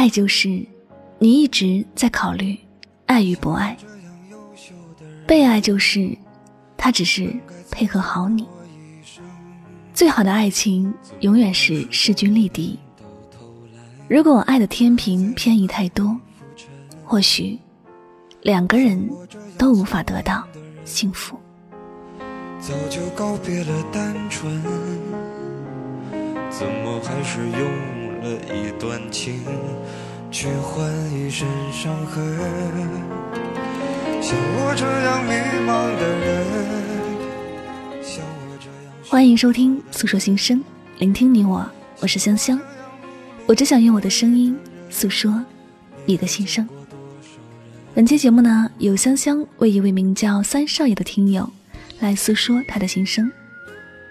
爱就是你一直在考虑爱与不爱；被爱就是他只是配合好你。最好的爱情永远是势均力敌。如果爱的天平偏移太多，或许两个人都无法得到幸福。早就告别了单纯，怎么还是用了一段情，去换一身伤痕？像我这样迷茫的人，像我这样。欢迎收听诉说心声，聆听你我，我是香香，我只想用我的声音诉说你的心声。本期节目呢，由香香为一位名叫三少爷的听友。来诉说他的心声，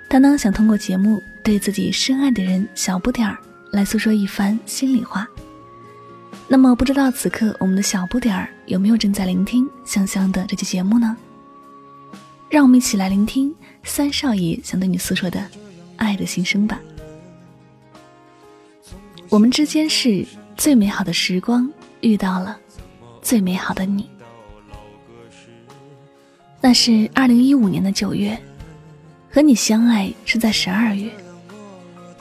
他呢想通过节目对自己深爱的人小不点儿来诉说一番心里话。那么不知道此刻我们的小不点儿有没有正在聆听香香的这期节目呢？让我们一起来聆听三少爷想对你诉说的爱的心声吧。我们之间是最美好的时光遇到了最美好的你。那是二零一五年的九月，和你相爱是在十二月，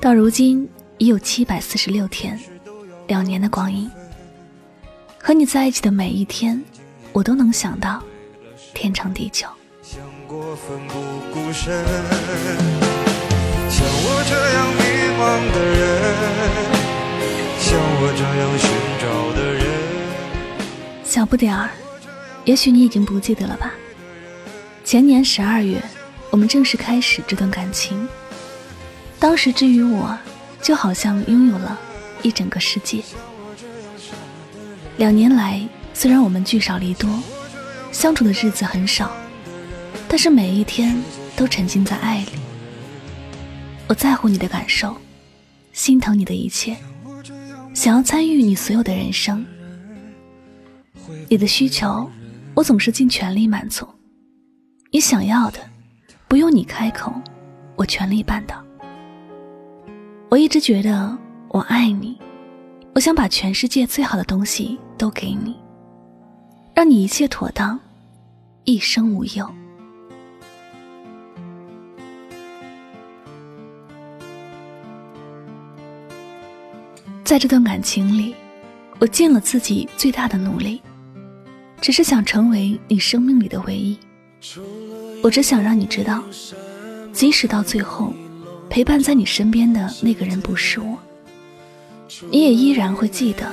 到如今已有七百四十六天，两年的光阴。和你在一起的每一天，我都能想到天长地久。想过奋不顾身，像我这样迷茫的人，像我这样寻找的人。小不点儿，也许你已经不记得了吧？前年十二月，我们正式开始这段感情。当时之于我，就好像拥有了一整个世界。两年来，虽然我们聚少离多，相处的日子很少，但是每一天都沉浸在爱里。我在乎你的感受，心疼你的一切，想要参与你所有的人生。你的需求，我总是尽全力满足。你想要的，不用你开口，我全力办到。我一直觉得我爱你，我想把全世界最好的东西都给你，让你一切妥当，一生无忧。在这段感情里，我尽了自己最大的努力，只是想成为你生命里的唯一。我只想让你知道，即使到最后，陪伴在你身边的那个人不是我，你也依然会记得，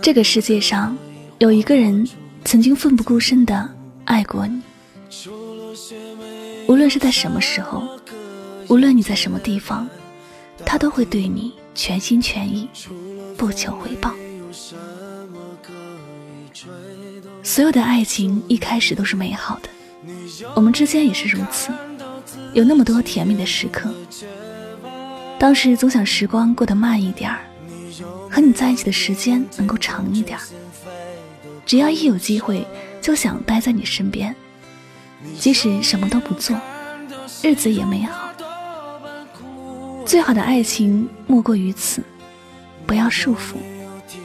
这个世界上有一个人曾经奋不顾身的爱过你。无论是在什么时候，无论你在什么地方，他都会对你全心全意，不求回报。所有的爱情一开始都是美好的。我们之间也是如此，有那么多甜蜜的时刻。当时总想时光过得慢一点儿，和你在一起的时间能够长一点儿。只要一有机会，就想待在你身边，即使什么都不做，日子也美好。最好的爱情莫过于此，不要束缚，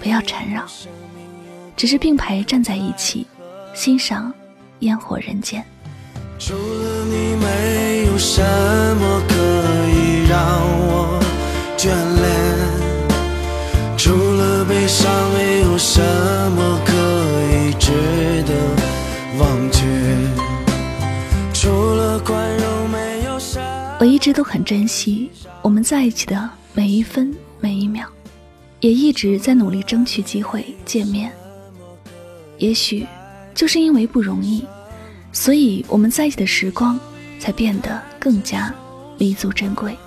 不要缠绕，只是并排站在一起，欣赏烟火人间。除了你，没有什么可以让我眷恋；除了悲伤，没有什么可以值得忘却；除了宽容，没有什么。我一直都很珍惜我们在一起的每一分每一秒，也一直在努力争取机会见面。也许就是因为不容易。所以我们在一起的时光才变得更加弥足珍贵。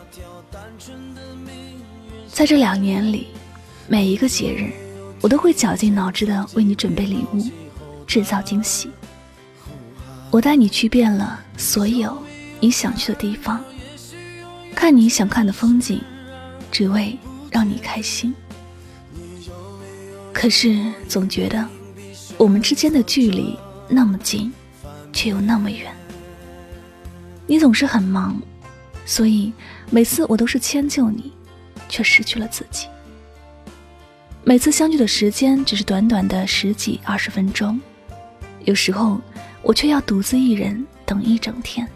在这两年里，每一个节日，我都会绞尽脑汁的为你准备礼物，制造惊喜。我带你去遍了所有你想去的地方，看你想看的风景，只为让你开心。可是总觉得我们之间的距离那么近。却又那么远，你总是很忙，所以每次我都是迁就你，却失去了自己。每次相聚的时间只是短短的十几二十分钟，有时候我却要独自一人等一整天。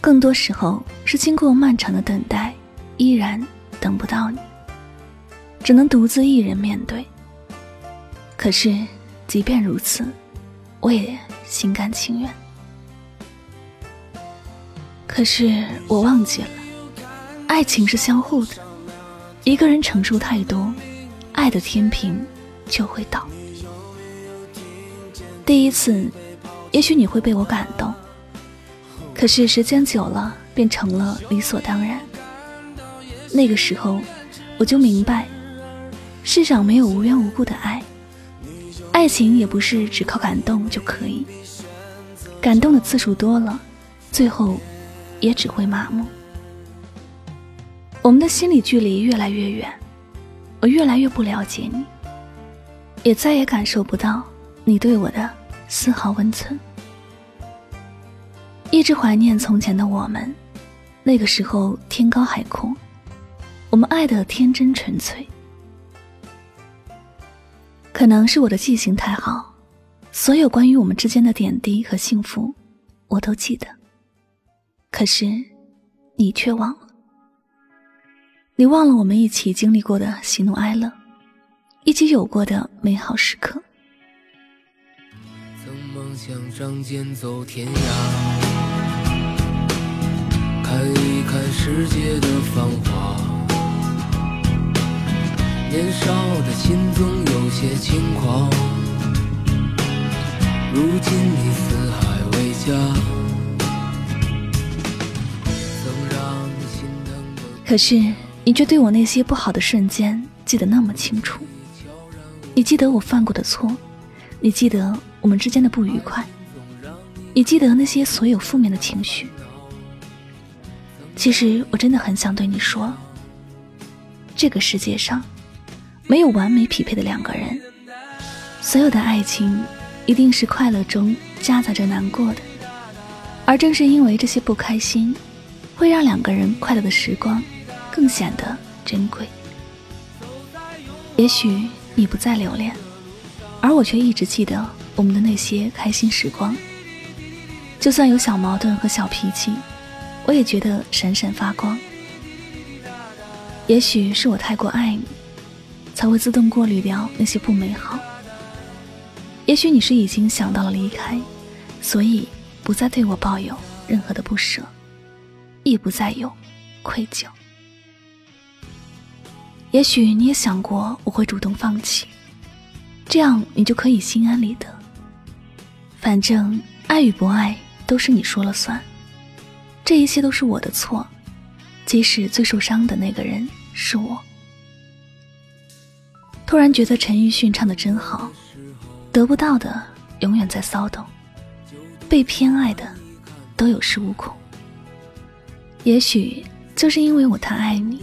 更多时候是经过漫长的等待，依然等不到你，只能独自一人面对。可是，即便如此，我也心甘情愿。可是我忘记了，爱情是相互的，一个人承受太多，爱的天平就会倒。第一次，也许你会被我感动。可是时间久了，变成了理所当然。那个时候，我就明白，世上没有无缘无故的爱，爱情也不是只靠感动就可以。感动的次数多了，最后也只会麻木。我们的心理距离越来越远，我越来越不了解你，也再也感受不到你对我的丝毫温存。一直怀念从前的我们，那个时候天高海阔，我们爱的天真纯粹。可能是我的记性太好，所有关于我们之间的点滴和幸福，我都记得。可是，你却忘了，你忘了我们一起经历过的喜怒哀乐，一起有过的美好时刻。曾梦想仗剑走天涯。看一看世界的繁华，年少的心总有些轻狂。如今你四海为家，可是你却对我那些不好的瞬间记得那么清楚。你记得我犯过的错，你记得我们之间的不愉快，你记得那些所有负面的情绪。其实我真的很想对你说，这个世界上没有完美匹配的两个人，所有的爱情一定是快乐中夹杂着难过的，而正是因为这些不开心，会让两个人快乐的时光更显得珍贵。也许你不再留恋，而我却一直记得我们的那些开心时光，就算有小矛盾和小脾气。我也觉得闪闪发光。也许是我太过爱你，才会自动过滤掉那些不美好。也许你是已经想到了离开，所以不再对我抱有任何的不舍，亦不再有愧疚。也许你也想过我会主动放弃，这样你就可以心安理得。反正爱与不爱都是你说了算。这一切都是我的错，即使最受伤的那个人是我。突然觉得陈奕迅唱的真好，得不到的永远在骚动，被偏爱的都有恃无恐。也许就是因为我太爱你，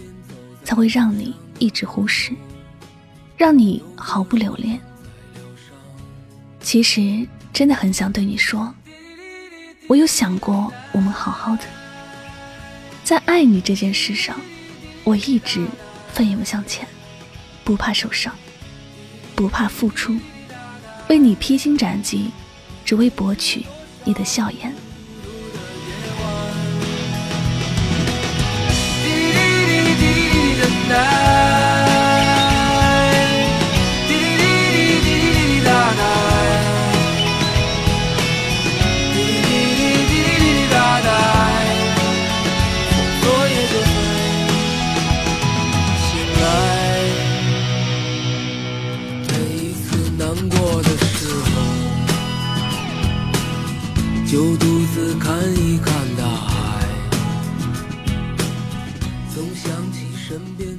才会让你一直忽视，让你毫不留恋。其实真的很想对你说。我有想过，我们好好的，在爱你这件事上，我一直奋勇向前，不怕受伤，不怕付出，为你披荆斩棘，只为博取你的笑颜。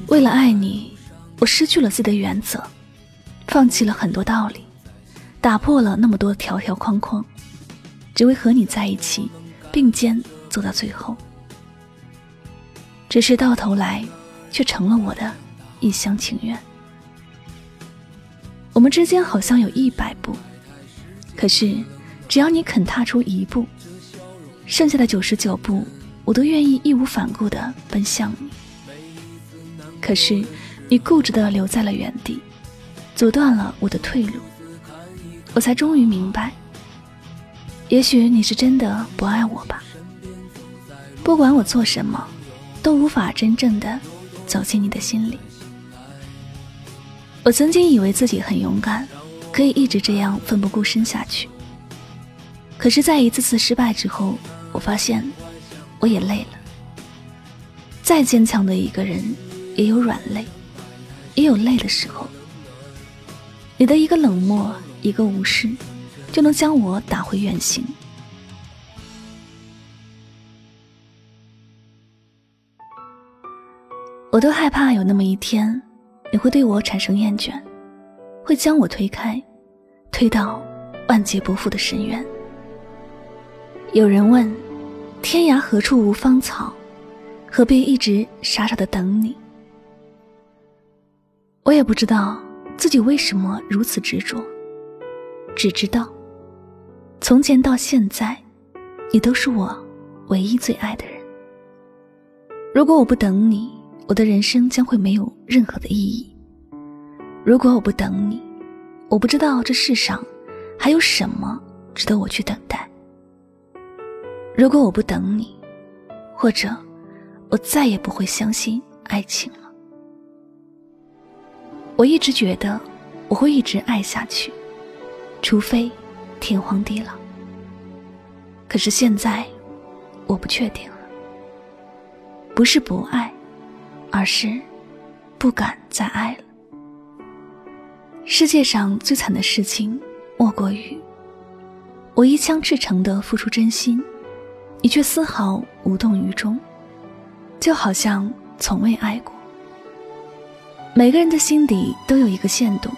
为了爱你，我失去了自己的原则，放弃了很多道理，打破了那么多条条框框，只为和你在一起，并肩走到最后。只是到头来，却成了我的一厢情愿。我们之间好像有一百步，可是。只要你肯踏出一步，剩下的九十九步，我都愿意义无反顾地奔向你。可是，你固执的留在了原地，阻断了我的退路。我才终于明白，也许你是真的不爱我吧。不管我做什么，都无法真正的走进你的心里。我曾经以为自己很勇敢，可以一直这样奋不顾身下去。可是，在一次次失败之后，我发现我也累了。再坚强的一个人，也有软肋，也有累的时候。你的一个冷漠，一个无视，就能将我打回原形。我都害怕有那么一天，你会对我产生厌倦，会将我推开，推到万劫不复的深渊。有人问：“天涯何处无芳草？何必一直傻傻的等你？”我也不知道自己为什么如此执着，只知道，从前到现在，你都是我唯一最爱的人。如果我不等你，我的人生将会没有任何的意义。如果我不等你，我不知道这世上还有什么值得我去等待。如果我不等你，或者我再也不会相信爱情了。我一直觉得我会一直爱下去，除非天荒地老。可是现在我不确定了，不是不爱，而是不敢再爱了。世界上最惨的事情莫过于我一腔赤诚的付出真心。你却丝毫无动于衷，就好像从未爱过。每个人的心底都有一个限度，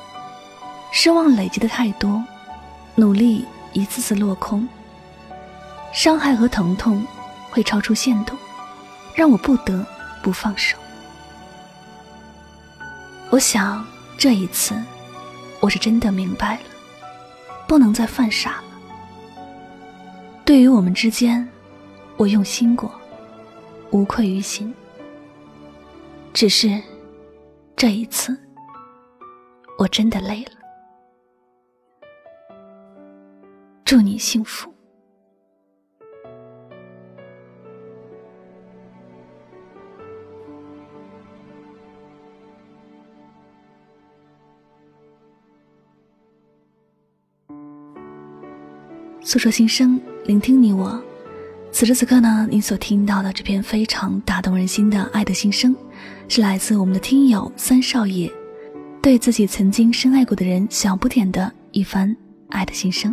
失望累积的太多，努力一次次落空，伤害和疼痛会超出限度，让我不得不放手。我想这一次，我是真的明白了，不能再犯傻了。对于我们之间。我用心过，无愧于心。只是这一次，我真的累了。祝你幸福。诉说心声，聆听你我。此时此刻呢，你所听到的这篇非常打动人心的爱的心声，是来自我们的听友三少爷，对自己曾经深爱过的人小不点的一番爱的心声。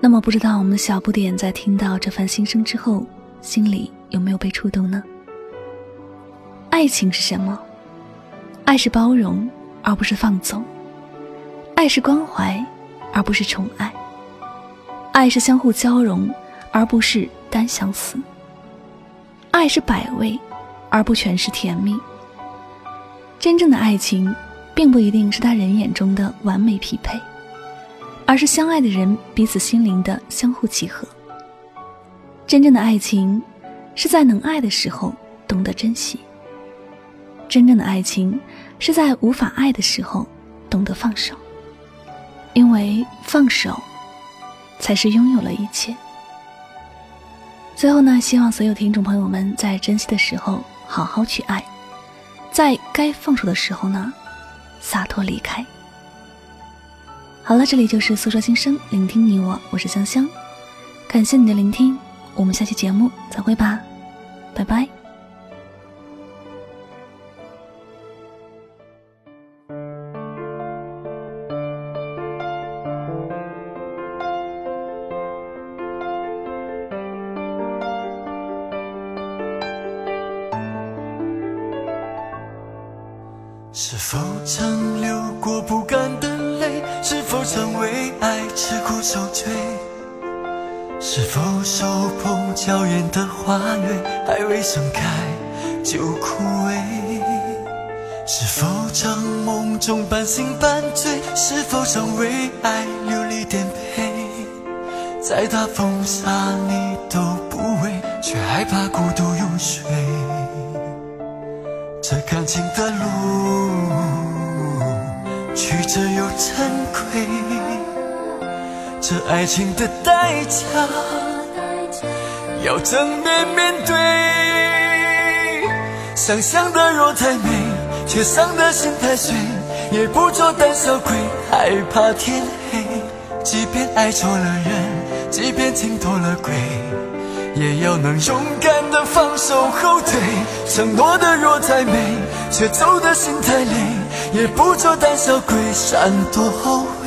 那么，不知道我们的小不点在听到这番心声之后，心里有没有被触动呢？爱情是什么？爱是包容，而不是放纵；爱是关怀，而不是宠爱；爱是相互交融。而不是单相思。爱是百味，而不全是甜蜜。真正的爱情，并不一定是他人眼中的完美匹配，而是相爱的人彼此心灵的相互契合。真正的爱情，是在能爱的时候懂得珍惜。真正的爱情，是在无法爱的时候懂得放手。因为放手，才是拥有了一切。最后呢，希望所有听众朋友们在珍惜的时候好好去爱，在该放手的时候呢，洒脱离开。好了，这里就是诉说心声，聆听你我，我是香香，感谢你的聆听，我们下期节目再会吧，拜拜。否曾为爱吃苦受罪？是否手捧娇艳的花蕊，还未盛开就枯萎？是否曾梦中半醒半醉？是否曾为爱流离颠沛？再大风沙你都不畏，却害怕孤独入睡。这感情的路，曲折又珍贵，这爱情的代价，要正面面对。想象的若太美，却伤的心太碎，也不做胆小鬼，害怕天黑。即便爱错了人，即便情脱了轨。也要能勇敢的放手后退，承诺的若太美，却走的心太累，也不做胆小鬼，闪躲后悔，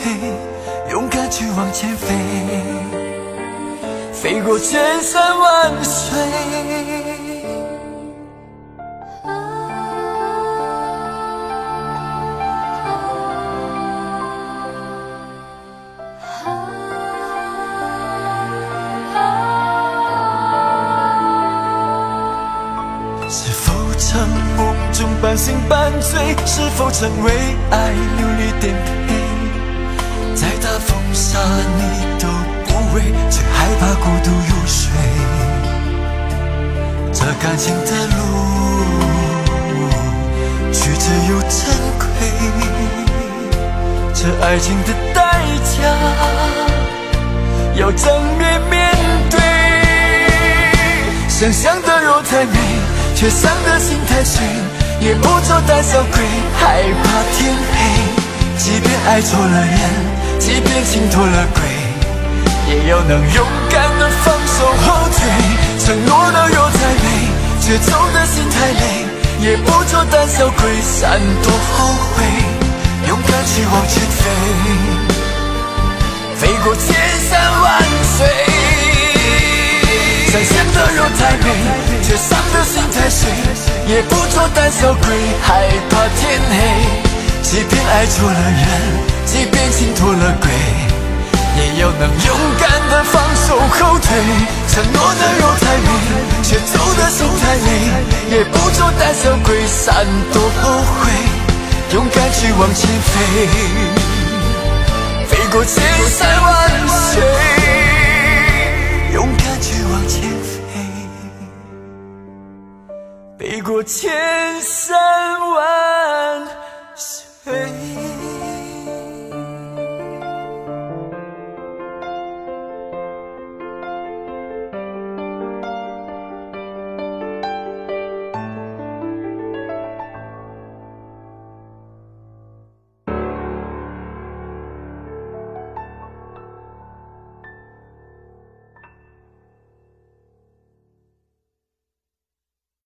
勇敢去往前飞，飞过千山万水。半醒半醉，是否曾为爱流离颠沛？再大风沙你都不畏，却害怕孤独入睡。这感情的路曲折又珍贵，这爱情的代价要正面面对。想象的若太美，却伤的心太碎。也不做胆小鬼，害怕天黑。即便爱错了人，即便情脱了轨，也要能勇敢的放手后退。承诺的又太美，却走的心太累。也不做胆小鬼，闪躲后悔，勇敢去往前飞，飞过千山万的肉太美，却伤的心太碎。也不做胆小鬼，害怕天黑。即便爱错了人，即便情脱了轨，也要能勇敢的放手后退。承诺的肉太美，却走的心太累。也不做胆小鬼，闪躲后悔，勇敢去往前飞，飞过千山万水。飞过千山万水。